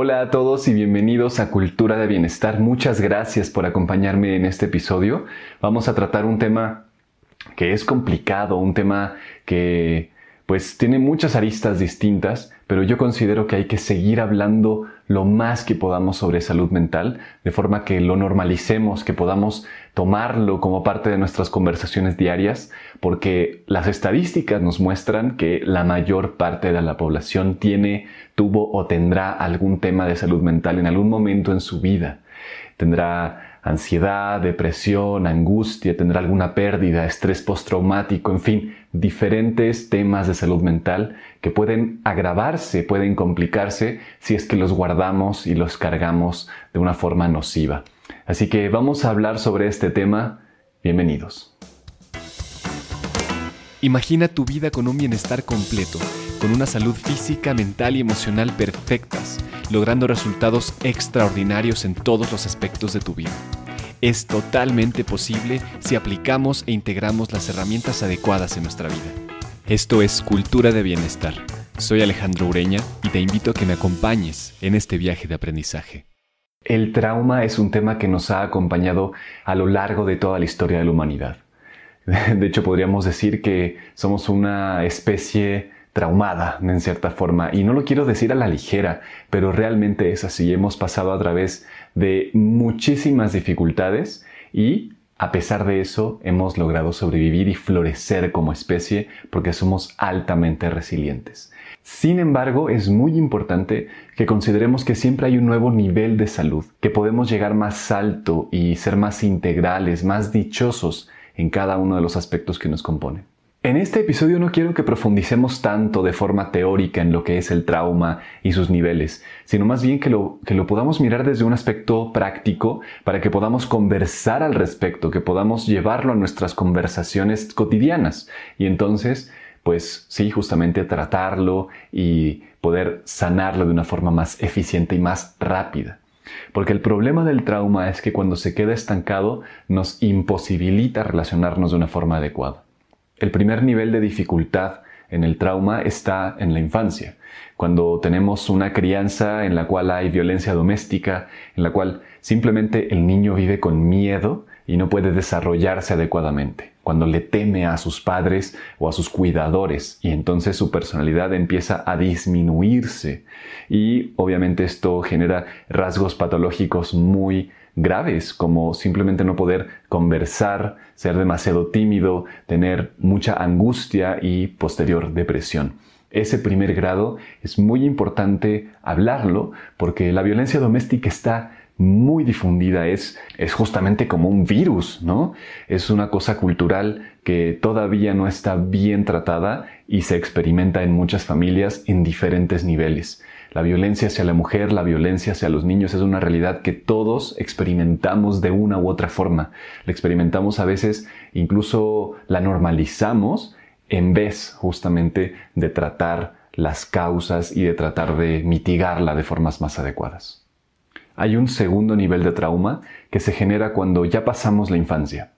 Hola a todos y bienvenidos a Cultura de Bienestar. Muchas gracias por acompañarme en este episodio. Vamos a tratar un tema que es complicado, un tema que pues tiene muchas aristas distintas, pero yo considero que hay que seguir hablando lo más que podamos sobre salud mental, de forma que lo normalicemos, que podamos tomarlo como parte de nuestras conversaciones diarias, porque las estadísticas nos muestran que la mayor parte de la población tiene, tuvo o tendrá algún tema de salud mental en algún momento en su vida. Tendrá ansiedad, depresión, angustia, tendrá alguna pérdida, estrés postraumático, en fin, diferentes temas de salud mental que pueden agravarse, pueden complicarse si es que los guardamos y los cargamos de una forma nociva. Así que vamos a hablar sobre este tema. Bienvenidos. Imagina tu vida con un bienestar completo, con una salud física, mental y emocional perfectas, logrando resultados extraordinarios en todos los aspectos de tu vida es totalmente posible si aplicamos e integramos las herramientas adecuadas en nuestra vida. Esto es Cultura de Bienestar. Soy Alejandro Ureña y te invito a que me acompañes en este viaje de aprendizaje. El trauma es un tema que nos ha acompañado a lo largo de toda la historia de la humanidad. De hecho, podríamos decir que somos una especie traumada en cierta forma. Y no lo quiero decir a la ligera, pero realmente es así. Hemos pasado a través de muchísimas dificultades y a pesar de eso hemos logrado sobrevivir y florecer como especie porque somos altamente resilientes. Sin embargo, es muy importante que consideremos que siempre hay un nuevo nivel de salud, que podemos llegar más alto y ser más integrales, más dichosos en cada uno de los aspectos que nos componen. En este episodio no quiero que profundicemos tanto de forma teórica en lo que es el trauma y sus niveles, sino más bien que lo, que lo podamos mirar desde un aspecto práctico para que podamos conversar al respecto, que podamos llevarlo a nuestras conversaciones cotidianas y entonces, pues sí, justamente tratarlo y poder sanarlo de una forma más eficiente y más rápida. Porque el problema del trauma es que cuando se queda estancado nos imposibilita relacionarnos de una forma adecuada. El primer nivel de dificultad en el trauma está en la infancia, cuando tenemos una crianza en la cual hay violencia doméstica, en la cual simplemente el niño vive con miedo y no puede desarrollarse adecuadamente, cuando le teme a sus padres o a sus cuidadores y entonces su personalidad empieza a disminuirse. Y obviamente esto genera rasgos patológicos muy graves como simplemente no poder conversar, ser demasiado tímido, tener mucha angustia y posterior depresión. Ese primer grado es muy importante hablarlo porque la violencia doméstica está muy difundida, es, es justamente como un virus, ¿no? Es una cosa cultural que todavía no está bien tratada y se experimenta en muchas familias en diferentes niveles. La violencia hacia la mujer, la violencia hacia los niños es una realidad que todos experimentamos de una u otra forma. La experimentamos a veces, incluso la normalizamos en vez justamente de tratar las causas y de tratar de mitigarla de formas más adecuadas. Hay un segundo nivel de trauma que se genera cuando ya pasamos la infancia.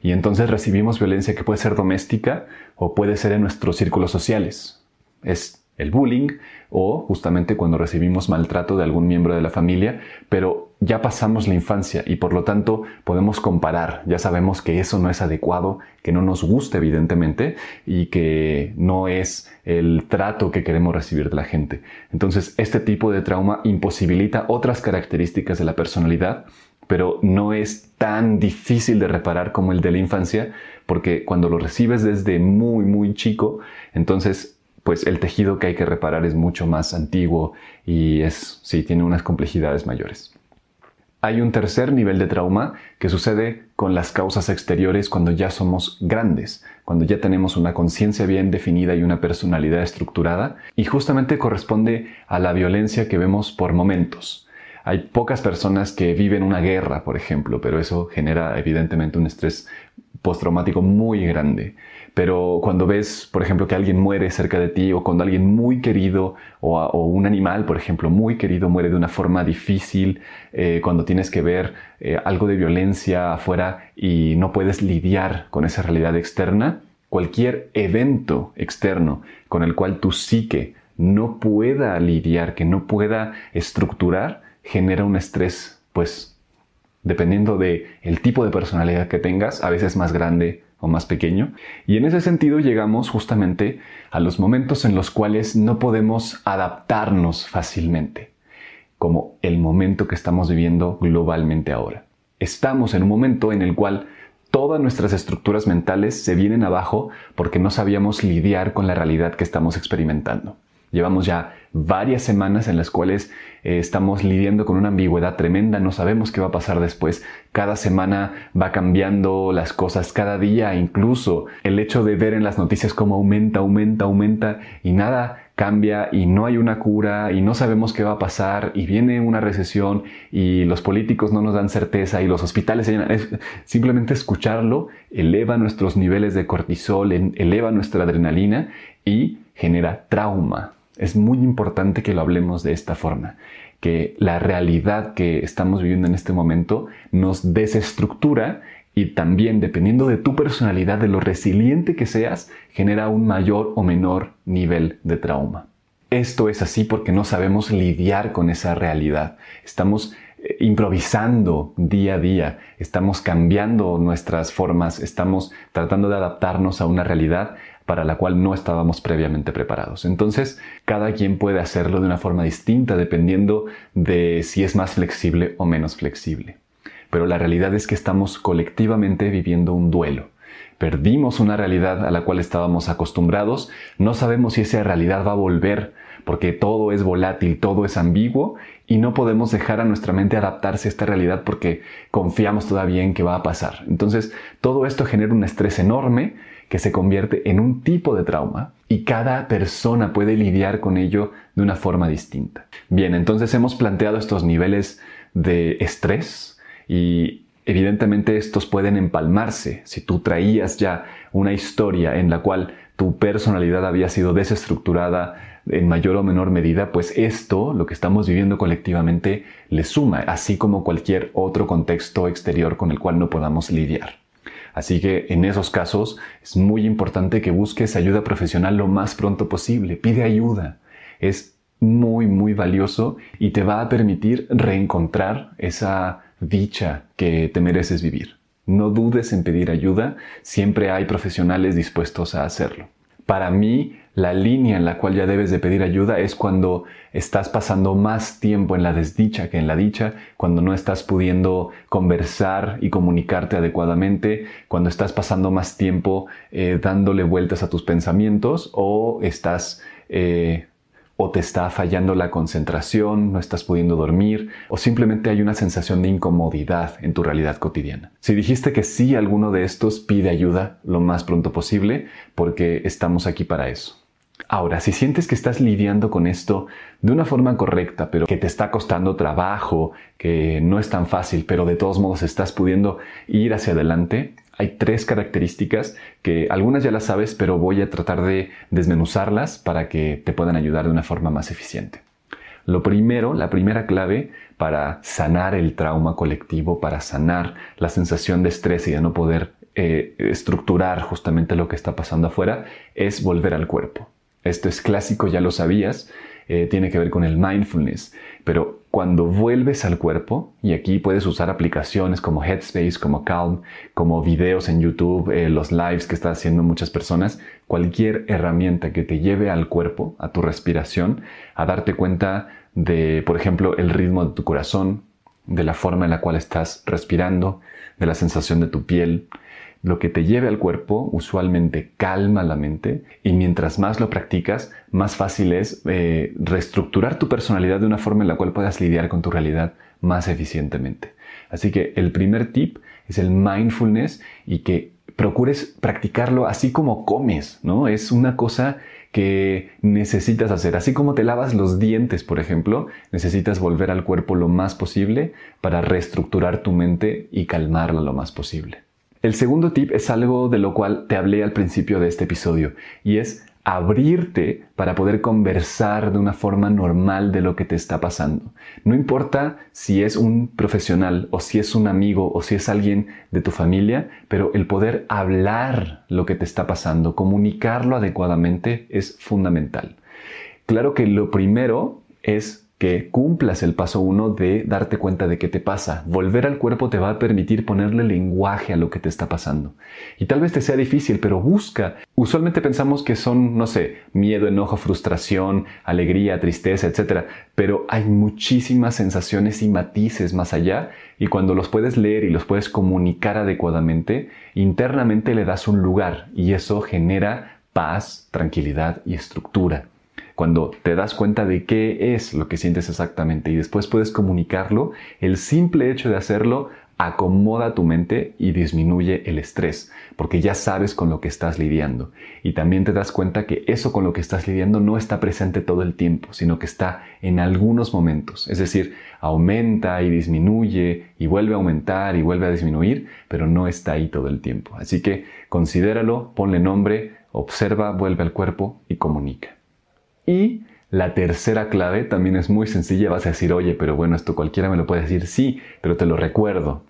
Y entonces recibimos violencia que puede ser doméstica o puede ser en nuestros círculos sociales. Es el bullying o justamente cuando recibimos maltrato de algún miembro de la familia, pero ya pasamos la infancia y por lo tanto podemos comparar, ya sabemos que eso no es adecuado, que no nos gusta evidentemente y que no es el trato que queremos recibir de la gente. Entonces este tipo de trauma imposibilita otras características de la personalidad, pero no es tan difícil de reparar como el de la infancia, porque cuando lo recibes desde muy, muy chico, entonces pues el tejido que hay que reparar es mucho más antiguo y es, sí, tiene unas complejidades mayores. Hay un tercer nivel de trauma que sucede con las causas exteriores cuando ya somos grandes, cuando ya tenemos una conciencia bien definida y una personalidad estructurada, y justamente corresponde a la violencia que vemos por momentos. Hay pocas personas que viven una guerra, por ejemplo, pero eso genera evidentemente un estrés postraumático muy grande. Pero cuando ves, por ejemplo, que alguien muere cerca de ti o cuando alguien muy querido o, un animal, por ejemplo, muy querido muere de una forma difícil, eh, cuando tienes que ver eh, algo de violencia afuera y no puedes lidiar con esa realidad externa, cualquier evento externo con el cual tu psique no pueda lidiar, que no pueda estructurar, genera un estrés, pues dependiendo de el tipo de personalidad que tengas, a veces más grande o más pequeño. Y en ese sentido llegamos justamente a los momentos en los cuales no podemos adaptarnos fácilmente, como el momento que estamos viviendo globalmente ahora. Estamos en un momento en el cual todas nuestras estructuras mentales se vienen abajo porque no sabíamos lidiar con la realidad que estamos experimentando. Llevamos ya varias semanas en las cuales eh, estamos lidiando con una ambigüedad tremenda, no sabemos qué va a pasar después. Cada semana va cambiando las cosas, cada día incluso el hecho de ver en las noticias cómo aumenta, aumenta, aumenta y nada cambia y no hay una cura y no sabemos qué va a pasar y viene una recesión y los políticos no nos dan certeza y los hospitales llenan. simplemente escucharlo eleva nuestros niveles de cortisol, eleva nuestra adrenalina y genera trauma. Es muy importante que lo hablemos de esta forma, que la realidad que estamos viviendo en este momento nos desestructura y también dependiendo de tu personalidad, de lo resiliente que seas, genera un mayor o menor nivel de trauma. Esto es así porque no sabemos lidiar con esa realidad. Estamos eh, improvisando día a día, estamos cambiando nuestras formas, estamos tratando de adaptarnos a una realidad para la cual no estábamos previamente preparados. Entonces, cada quien puede hacerlo de una forma distinta dependiendo de si es más flexible o menos flexible pero la realidad es que estamos colectivamente viviendo un duelo. Perdimos una realidad a la cual estábamos acostumbrados, no sabemos si esa realidad va a volver, porque todo es volátil, todo es ambiguo y no podemos dejar a nuestra mente adaptarse a esta realidad porque confiamos todavía en que va a pasar. Entonces, todo esto genera un estrés enorme que se convierte en un tipo de trauma y cada persona puede lidiar con ello de una forma distinta. Bien, entonces hemos planteado estos niveles de estrés, y evidentemente estos pueden empalmarse. Si tú traías ya una historia en la cual tu personalidad había sido desestructurada en mayor o menor medida, pues esto, lo que estamos viviendo colectivamente, le suma, así como cualquier otro contexto exterior con el cual no podamos lidiar. Así que en esos casos es muy importante que busques ayuda profesional lo más pronto posible. Pide ayuda. Es muy, muy valioso y te va a permitir reencontrar esa dicha que te mereces vivir. No dudes en pedir ayuda, siempre hay profesionales dispuestos a hacerlo. Para mí, la línea en la cual ya debes de pedir ayuda es cuando estás pasando más tiempo en la desdicha que en la dicha, cuando no estás pudiendo conversar y comunicarte adecuadamente, cuando estás pasando más tiempo eh, dándole vueltas a tus pensamientos o estás eh, o te está fallando la concentración, no estás pudiendo dormir o simplemente hay una sensación de incomodidad en tu realidad cotidiana. Si dijiste que sí a alguno de estos, pide ayuda lo más pronto posible porque estamos aquí para eso. Ahora, si sientes que estás lidiando con esto de una forma correcta, pero que te está costando trabajo, que no es tan fácil, pero de todos modos estás pudiendo ir hacia adelante, hay tres características que algunas ya las sabes, pero voy a tratar de desmenuzarlas para que te puedan ayudar de una forma más eficiente. Lo primero, la primera clave para sanar el trauma colectivo, para sanar la sensación de estrés y de no poder eh, estructurar justamente lo que está pasando afuera, es volver al cuerpo. Esto es clásico, ya lo sabías, eh, tiene que ver con el mindfulness, pero cuando vuelves al cuerpo, y aquí puedes usar aplicaciones como Headspace, como Calm, como videos en YouTube, eh, los lives que están haciendo muchas personas, cualquier herramienta que te lleve al cuerpo, a tu respiración, a darte cuenta de, por ejemplo, el ritmo de tu corazón, de la forma en la cual estás respirando, de la sensación de tu piel, lo que te lleve al cuerpo usualmente calma la mente y mientras más lo practicas, más fácil es eh, reestructurar tu personalidad de una forma en la cual puedas lidiar con tu realidad más eficientemente. Así que el primer tip es el mindfulness y que procures practicarlo así como comes, ¿no? Es una cosa que necesitas hacer. Así como te lavas los dientes, por ejemplo, necesitas volver al cuerpo lo más posible para reestructurar tu mente y calmarla lo más posible. El segundo tip es algo de lo cual te hablé al principio de este episodio y es abrirte para poder conversar de una forma normal de lo que te está pasando. No importa si es un profesional o si es un amigo o si es alguien de tu familia, pero el poder hablar lo que te está pasando, comunicarlo adecuadamente es fundamental. Claro que lo primero es que cumplas el paso uno de darte cuenta de qué te pasa. Volver al cuerpo te va a permitir ponerle lenguaje a lo que te está pasando. Y tal vez te sea difícil, pero busca. Usualmente pensamos que son, no sé, miedo, enojo, frustración, alegría, tristeza, etc. Pero hay muchísimas sensaciones y matices más allá y cuando los puedes leer y los puedes comunicar adecuadamente, internamente le das un lugar y eso genera paz, tranquilidad y estructura cuando te das cuenta de qué es lo que sientes exactamente y después puedes comunicarlo, el simple hecho de hacerlo acomoda tu mente y disminuye el estrés, porque ya sabes con lo que estás lidiando. Y también te das cuenta que eso con lo que estás lidiando no está presente todo el tiempo, sino que está en algunos momentos. Es decir, aumenta y disminuye y vuelve a aumentar y vuelve a disminuir, pero no está ahí todo el tiempo. Así que considéralo, ponle nombre, observa, vuelve al cuerpo y comunica. Y la tercera clave también es muy sencilla. Vas a decir, oye, pero bueno, esto cualquiera me lo puede decir. Sí, pero te lo recuerdo.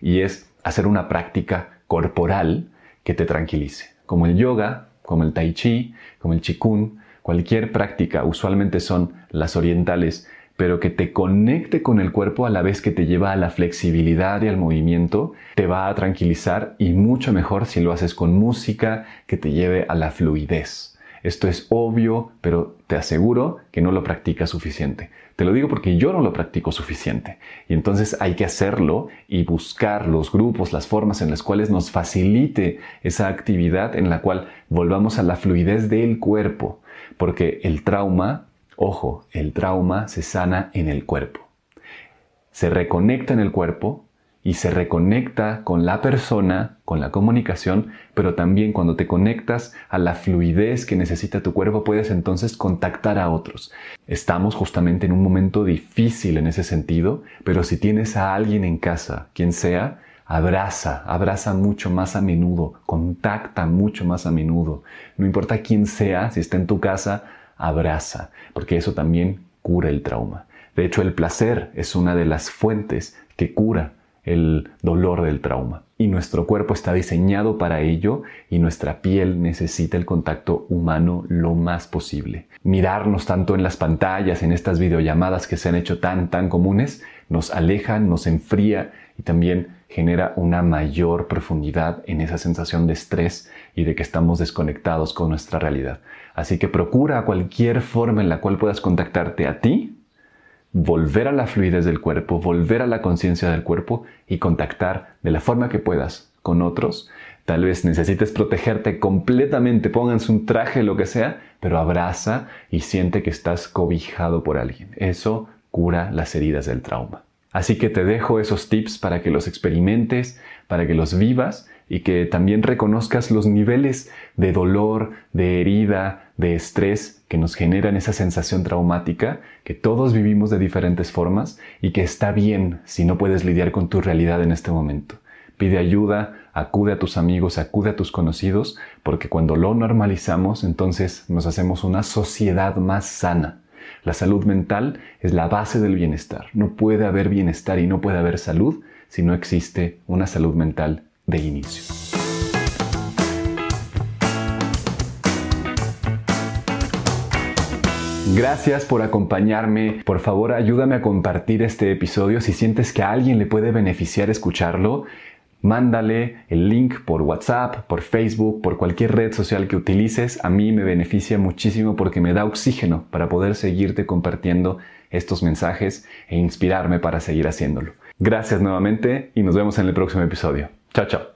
Y es hacer una práctica corporal que te tranquilice. Como el yoga, como el tai chi, como el chikun, cualquier práctica, usualmente son las orientales, pero que te conecte con el cuerpo a la vez que te lleva a la flexibilidad y al movimiento, te va a tranquilizar y mucho mejor si lo haces con música que te lleve a la fluidez. Esto es obvio, pero te aseguro que no lo practicas suficiente. Te lo digo porque yo no lo practico suficiente. Y entonces hay que hacerlo y buscar los grupos, las formas en las cuales nos facilite esa actividad en la cual volvamos a la fluidez del cuerpo. Porque el trauma, ojo, el trauma se sana en el cuerpo. Se reconecta en el cuerpo y se reconecta con la persona, con la comunicación, pero también cuando te conectas a la fluidez que necesita tu cuerpo, puedes entonces contactar a otros. Estamos justamente en un momento difícil en ese sentido, pero si tienes a alguien en casa, quien sea, abraza, abraza mucho más a menudo, contacta mucho más a menudo. No importa quién sea, si está en tu casa, abraza, porque eso también cura el trauma. De hecho, el placer es una de las fuentes que cura el dolor del trauma. Y nuestro cuerpo está diseñado para ello y nuestra piel necesita el contacto humano lo más posible. Mirarnos tanto en las pantallas, en estas videollamadas que se han hecho tan, tan comunes, nos aleja, nos enfría y también genera una mayor profundidad en esa sensación de estrés y de que estamos desconectados con nuestra realidad. Así que procura cualquier forma en la cual puedas contactarte a ti volver a la fluidez del cuerpo, volver a la conciencia del cuerpo y contactar de la forma que puedas con otros. Tal vez necesites protegerte completamente, pónganse un traje, lo que sea, pero abraza y siente que estás cobijado por alguien. Eso cura las heridas del trauma. Así que te dejo esos tips para que los experimentes, para que los vivas y que también reconozcas los niveles de dolor, de herida, de estrés que nos generan esa sensación traumática, que todos vivimos de diferentes formas y que está bien si no puedes lidiar con tu realidad en este momento. Pide ayuda, acude a tus amigos, acude a tus conocidos, porque cuando lo normalizamos, entonces nos hacemos una sociedad más sana. La salud mental es la base del bienestar. No puede haber bienestar y no puede haber salud si no existe una salud mental de inicio. Gracias por acompañarme. Por favor, ayúdame a compartir este episodio. Si sientes que a alguien le puede beneficiar escucharlo, mándale el link por WhatsApp, por Facebook, por cualquier red social que utilices. A mí me beneficia muchísimo porque me da oxígeno para poder seguirte compartiendo estos mensajes e inspirarme para seguir haciéndolo. Gracias nuevamente y nos vemos en el próximo episodio. Chao, chao.